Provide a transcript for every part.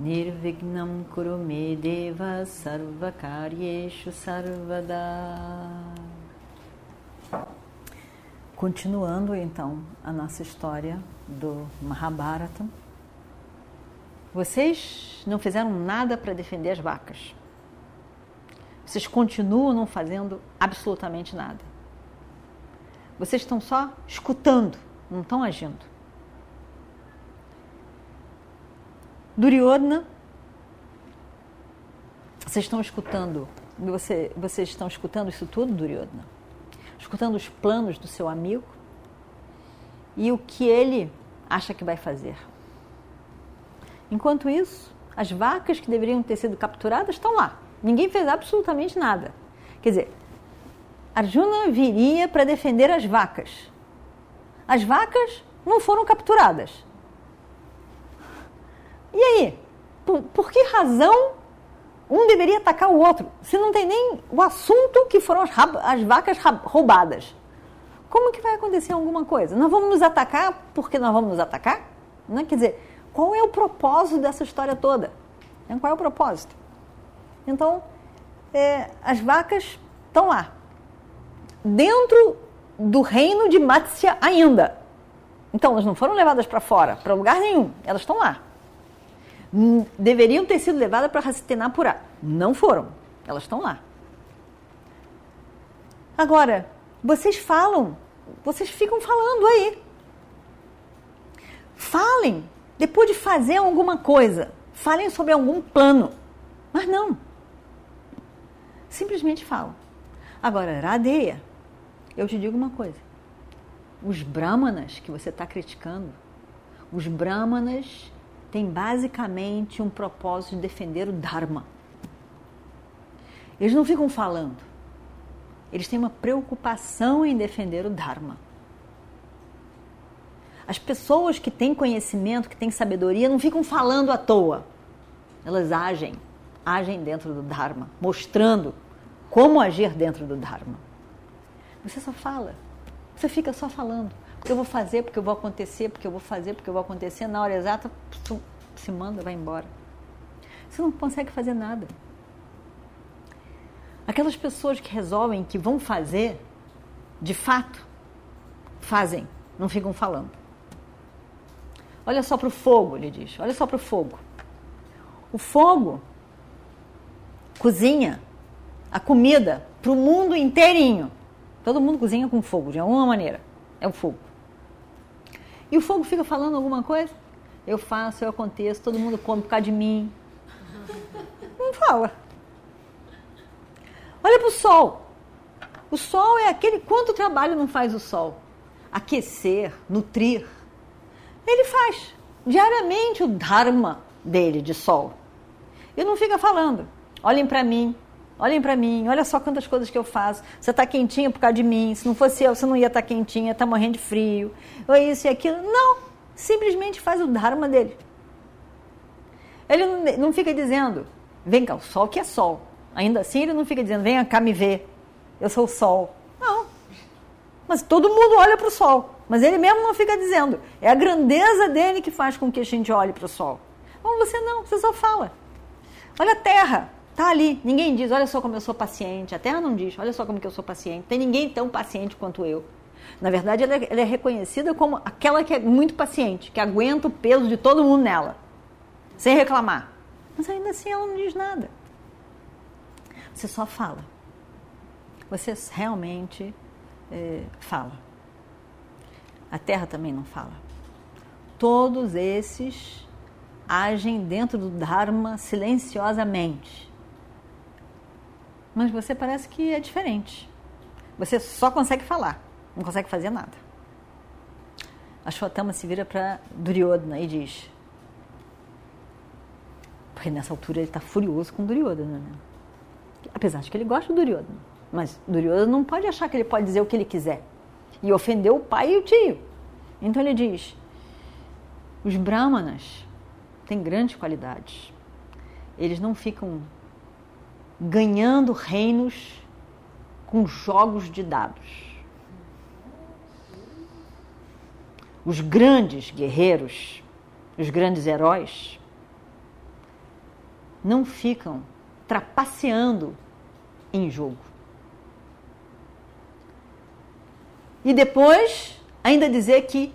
Nirvignam Kurume Deva Sarvakaryeshu Sarvada Continuando então a nossa história do Mahabharata. Vocês não fizeram nada para defender as vacas. Vocês continuam não fazendo absolutamente nada. Vocês estão só escutando, não estão agindo. Duryodhana, vocês estão escutando, você, vocês estão escutando isso tudo, Duryodhana? Escutando os planos do seu amigo e o que ele acha que vai fazer. Enquanto isso, as vacas que deveriam ter sido capturadas estão lá. Ninguém fez absolutamente nada. Quer dizer, Arjuna viria para defender as vacas. As vacas não foram capturadas. E aí? Por, que razão um deveria atacar o outro? Se não tem nem o assunto que foram as, as vacas roubadas. Como que vai acontecer alguma coisa? Nós vamos nos atacar porque nós vamos nos atacar? Não é? Quer dizer, qual é o propósito dessa história toda? Qual é o propósito? Então, é, as vacas estão lá, dentro do reino de Matsya ainda. Então, elas não foram levadas para fora, para lugar nenhum, elas estão lá. Deveriam ter sido levadas para Hastinapura. Não foram. Elas estão lá. Agora, vocês falam, vocês ficam falando aí. Falem, depois de fazer alguma coisa, falem sobre algum plano. Mas não. Simplesmente falam. Agora, Radeia, eu te digo uma coisa. Os brahmanas que você está criticando, os brahmanas tem basicamente um propósito de defender o Dharma. Eles não ficam falando, eles têm uma preocupação em defender o Dharma. As pessoas que têm conhecimento, que têm sabedoria, não ficam falando à toa. Elas agem, agem dentro do Dharma, mostrando como agir dentro do Dharma. Você só fala, você fica só falando eu vou fazer, porque eu vou acontecer, porque eu vou fazer, porque eu vou acontecer, na hora exata se manda, vai embora. Você não consegue fazer nada. Aquelas pessoas que resolvem que vão fazer, de fato, fazem, não ficam falando. Olha só para o fogo, ele diz. Olha só para o fogo. O fogo cozinha a comida para o mundo inteirinho. Todo mundo cozinha com fogo, de alguma maneira. É o fogo. E o fogo fica falando alguma coisa? Eu faço, eu aconteço, todo mundo come por causa de mim. Não fala. Olha para o sol. O sol é aquele. Quanto trabalho não faz o sol? Aquecer, nutrir. Ele faz diariamente o dharma dele de sol. E não fica falando. Olhem para mim, olhem para mim, olha só quantas coisas que eu faço. Você está quentinha por causa de mim. Se não fosse eu, você não ia estar tá quentinha, está morrendo de frio. Ou isso e aquilo. Não, simplesmente faz o dharma dele. Ele não, fica dizendo, vem cá, o sol que é sol. Ainda assim ele não fica dizendo, venha cá me ver, eu sou o sol. Não. Mas todo mundo olha para o sol. Mas ele mesmo não fica dizendo. É a grandeza dele que faz com que a gente olhe para o sol. Não, você não, você só fala. Olha a terra. Tá ali, ninguém diz, olha só como eu sou paciente. A Terra não diz, olha só como que eu sou paciente. Tem ninguém tão paciente quanto eu. Na verdade, ela é, ela é reconhecida como aquela que é muito paciente, que aguenta o peso de todo mundo nela, sem reclamar. Mas ainda assim ela não diz nada. Você só fala. Você realmente é, fala. A Terra também não fala. Todos esses agem dentro do Dharma silenciosamente mas você parece que é diferente. Você só consegue falar, não consegue fazer nada. A Shotama se vira para Duryodhana e diz: Porque nessa altura ele está furioso com Duryodhana. Né? Apesar de que ele gosta do Duryodhana. Mas Duryodhana não pode achar que ele pode dizer o que ele quiser. E ofendeu o pai e o tio. Então ele diz: os brahmanas têm grandes qualidades. Eles não ficam ganhando reinos com jogos de dados. Os grandes guerreiros, os grandes heróis, não ficam trapaceando em jogo. E depois ainda dizer que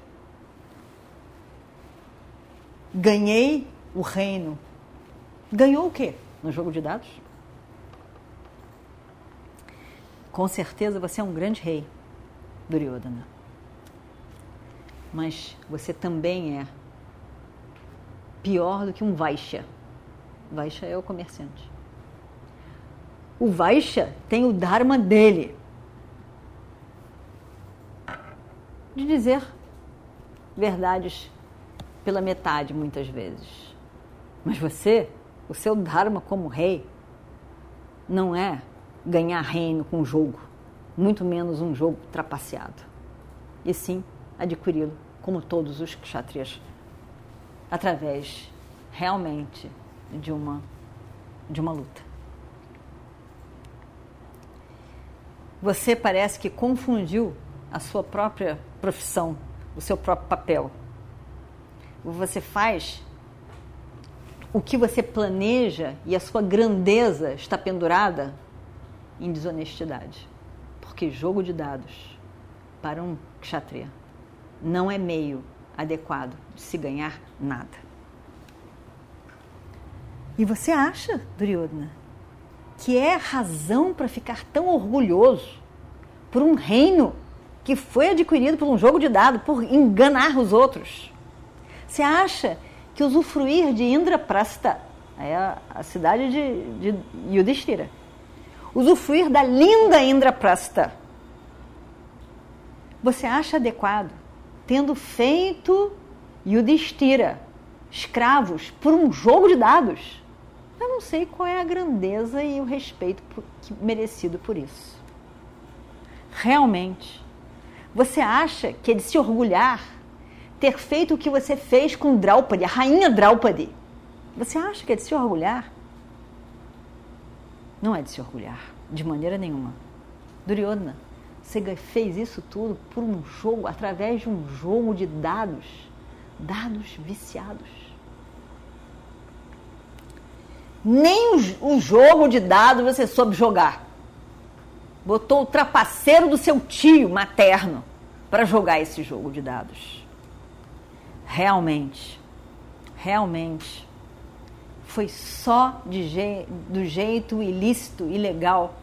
ganhei o reino. Ganhou o quê no jogo de dados? Com certeza você é um grande rei, Duryodhana. Mas você também é pior do que um Vaishya. Vaishya é o comerciante. O Vaishya tem o Dharma dele. De dizer verdades pela metade, muitas vezes. Mas você, o seu Dharma como rei, não é ganhar reino com jogo, muito menos um jogo trapaceado. E sim adquiri-lo, como todos os kshatriyas, através realmente de uma, de uma luta. Você parece que confundiu a sua própria profissão, o seu próprio papel. Você faz o que você planeja e a sua grandeza está pendurada em desonestidade. Porque jogo de dados para um kshatriya não é meio adequado de se ganhar nada. E você acha, Duryodhana, que é razão para ficar tão orgulhoso por um reino que foi adquirido por um jogo de dados, por enganar os outros? Você acha que usufruir de Indraprasta, é a, a cidade de, de Yudhishthira, usufruir da linda Indraprasta, você acha adequado, tendo feito Yudhishthira escravos por um jogo de dados? Eu não sei qual é a grandeza e o respeito merecido por isso. Realmente, você acha que é de se orgulhar ter feito o que você fez com Draupadi, a rainha Draupadi? Você acha que é de se orgulhar? Não é de se orgulhar, de maneira nenhuma. Duryodhana, você fez isso tudo por um jogo, através de um jogo de dados, dados viciados nem o, jogo de dados você soube jogar. Botou o trapaceiro do seu tio materno para jogar esse jogo de dados. Realmente, realmente, foi só je do jeito ilícito, ilegal,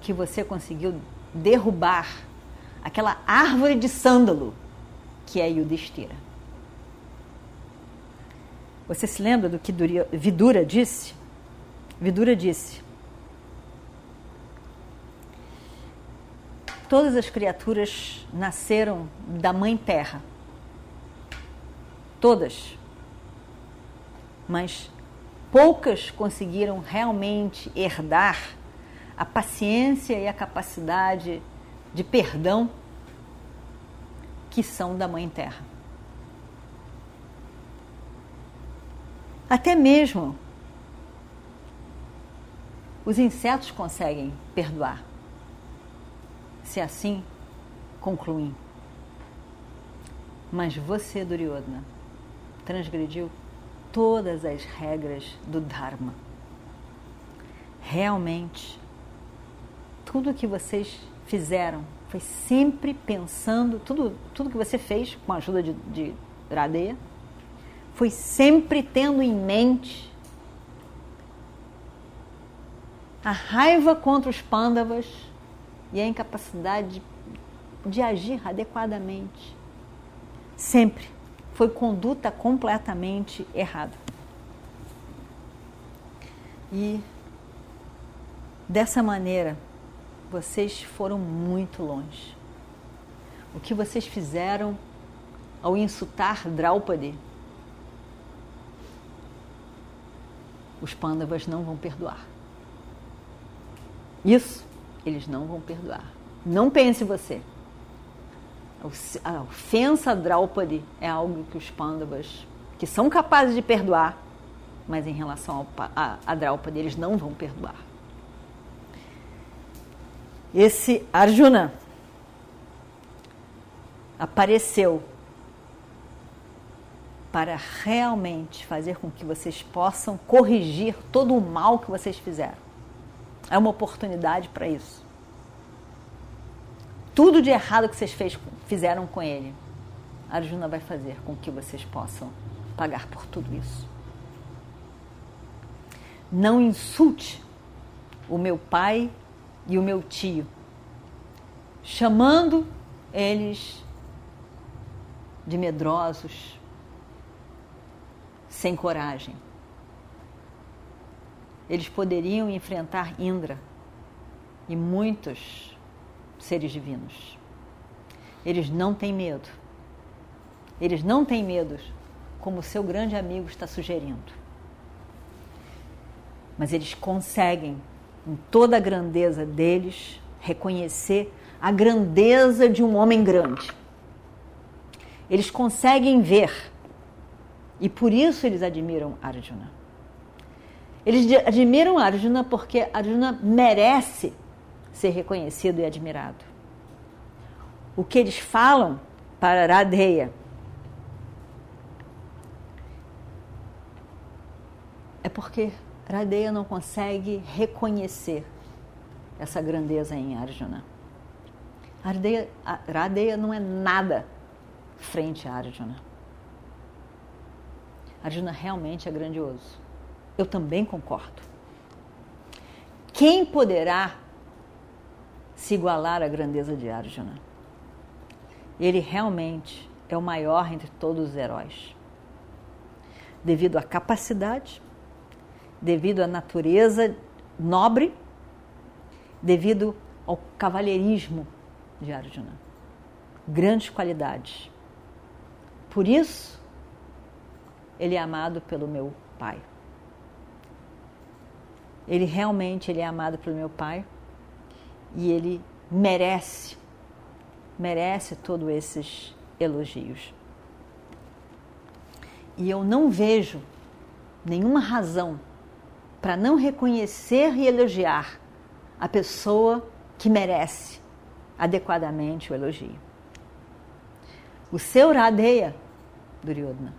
que você conseguiu derrubar aquela árvore de sândalo que é Yudhishthira. Você se lembra do que Vidura disse? Vidura disse: Todas as criaturas nasceram da mãe terra. Todas. Mas poucas conseguiram realmente herdar a paciência e a capacidade de perdão que são da Mãe Terra. Até mesmo os insetos conseguem perdoar. Se assim concluem. Mas você, Duryodhana, transgrediu todas as regras do Dharma. Realmente, tudo que vocês fizeram foi sempre pensando, tudo, tudo que você fez com a ajuda de, de foi sempre tendo em mente a raiva contra os pândavas e a incapacidade de, de agir adequadamente. Sempre foi conduta completamente errada. E dessa maneira, vocês foram muito longe. O que vocês fizeram ao insultar Draupadi os Pandavas não vão perdoar. Isso eles não vão perdoar. Não pense você. A ofensa a Draupadi é algo que os Pandavas, que são capazes de perdoar, mas em relação a, a Draupadi, eles não vão perdoar. Esse Arjuna apareceu para realmente fazer com que vocês possam corrigir todo o mal que vocês fizeram. É uma oportunidade para isso. Tudo de errado que vocês fez, fizeram com ele, Arjuna vai fazer com que vocês possam pagar por tudo isso. Não insulte o meu pai e o meu tio, chamando eles de medrosos, sem coragem. Eles poderiam enfrentar Indra e muitos seres divinos. Eles não têm medo. Eles não têm medo, como seu grande amigo está sugerindo. Mas eles conseguem, em toda a grandeza deles, reconhecer a grandeza de um homem grande. Eles conseguem ver e por isso eles admiram Arjuna. Eles admiram Arjuna porque Arjuna merece ser reconhecido e admirado. O que eles falam para Radeya é porque Radeya não consegue reconhecer essa grandeza em Arjuna. Radeya, Radeya não é nada frente a Arjuna. Arjuna realmente é grandioso. Eu também concordo. Quem poderá se igualar à grandeza de Arjuna? Ele realmente é o maior entre todos os heróis. Devido à capacidade, devido à natureza nobre, devido ao cavalheirismo de Arjuna. Grandes qualidades. Por isso, ele é amado pelo meu pai. Ele realmente ele é amado pelo meu pai e ele merece, merece todos esses elogios. E eu não vejo nenhuma razão para não reconhecer e elogiar a pessoa que merece adequadamente o elogio. O seu Radeya, Duryodhana,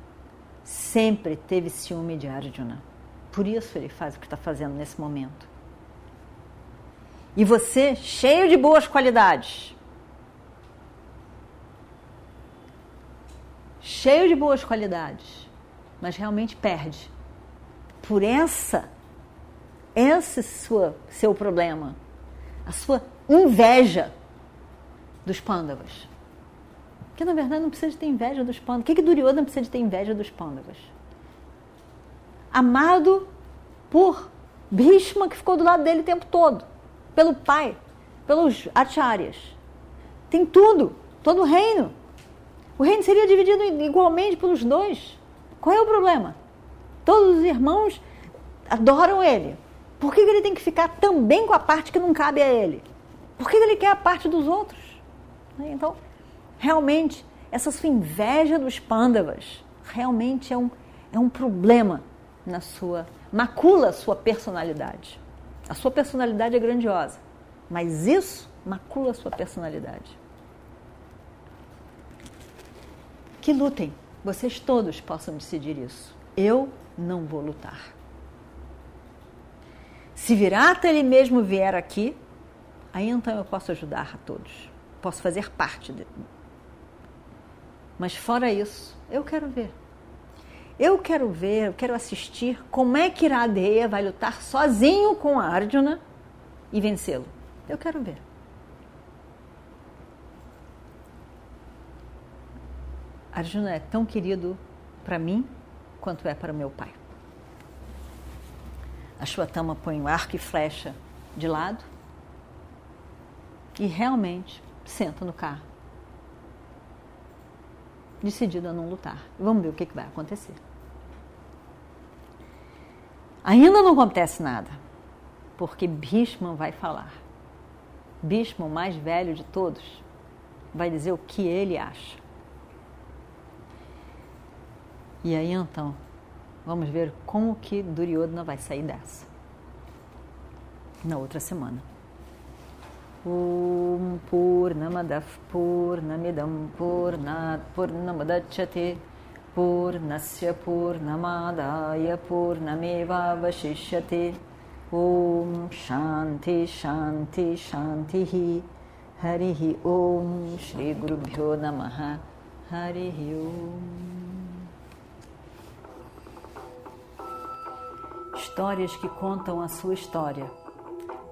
sempre teve ciúme de Arjuna. Por isso ele faz o que está fazendo nesse momento. E você, cheio de boas qualidades, cheio de boas qualidades, mas realmente perde por essa, esse sua, seu problema, a sua inveja dos pândavas. Porque na verdade não precisa de ter inveja dos pândavas. O que, que Duryodhana precisa de ter inveja dos pândavas? Amado por Bhishma, que ficou do lado dele o tempo todo, pelo pai, pelos acharyas. Tem tudo, todo o reino. O reino seria dividido igualmente pelos dois. Qual é o problema? Todos os irmãos adoram ele. Por que ele tem que ficar também com a parte que não cabe a ele? Por que ele quer a parte dos outros? Então, realmente, essa sua inveja dos pândavas realmente é um, é um problema na sua. macula a sua personalidade. A sua personalidade é grandiosa, mas isso macula a sua personalidade. Que lutem, vocês todos possam decidir isso. Eu não vou lutar. Se Virata ele mesmo vier aqui, aí então eu posso ajudar a todos. Posso fazer parte de, mas fora isso, eu quero ver. Eu quero ver, eu quero assistir como é que Iradeya vai lutar sozinho com a Arjuna e vencê-lo. Eu quero ver. Arjuna é tão querido para mim quanto é para meu pai. A Shwatama põe o arco e flecha de lado e realmente senta no carro decidido a não lutar. Vamos ver o que, que vai acontecer. Ainda não acontece nada, porque Bhishma vai falar. Bhishma, o mais velho de todos, vai dizer o que ele acha. E aí então, vamos ver como que Duryodhana vai sair dessa. Na outra semana. Om Purnamadav Purnamidam Purnat Purnamadachyate Purnasya Purnamadaya Purnameva Vashishyate Om Shanti Shanti Shanti Harihi Om Shri Guru Bhyo Namaha. Harihi Om. Histórias que contam a sua história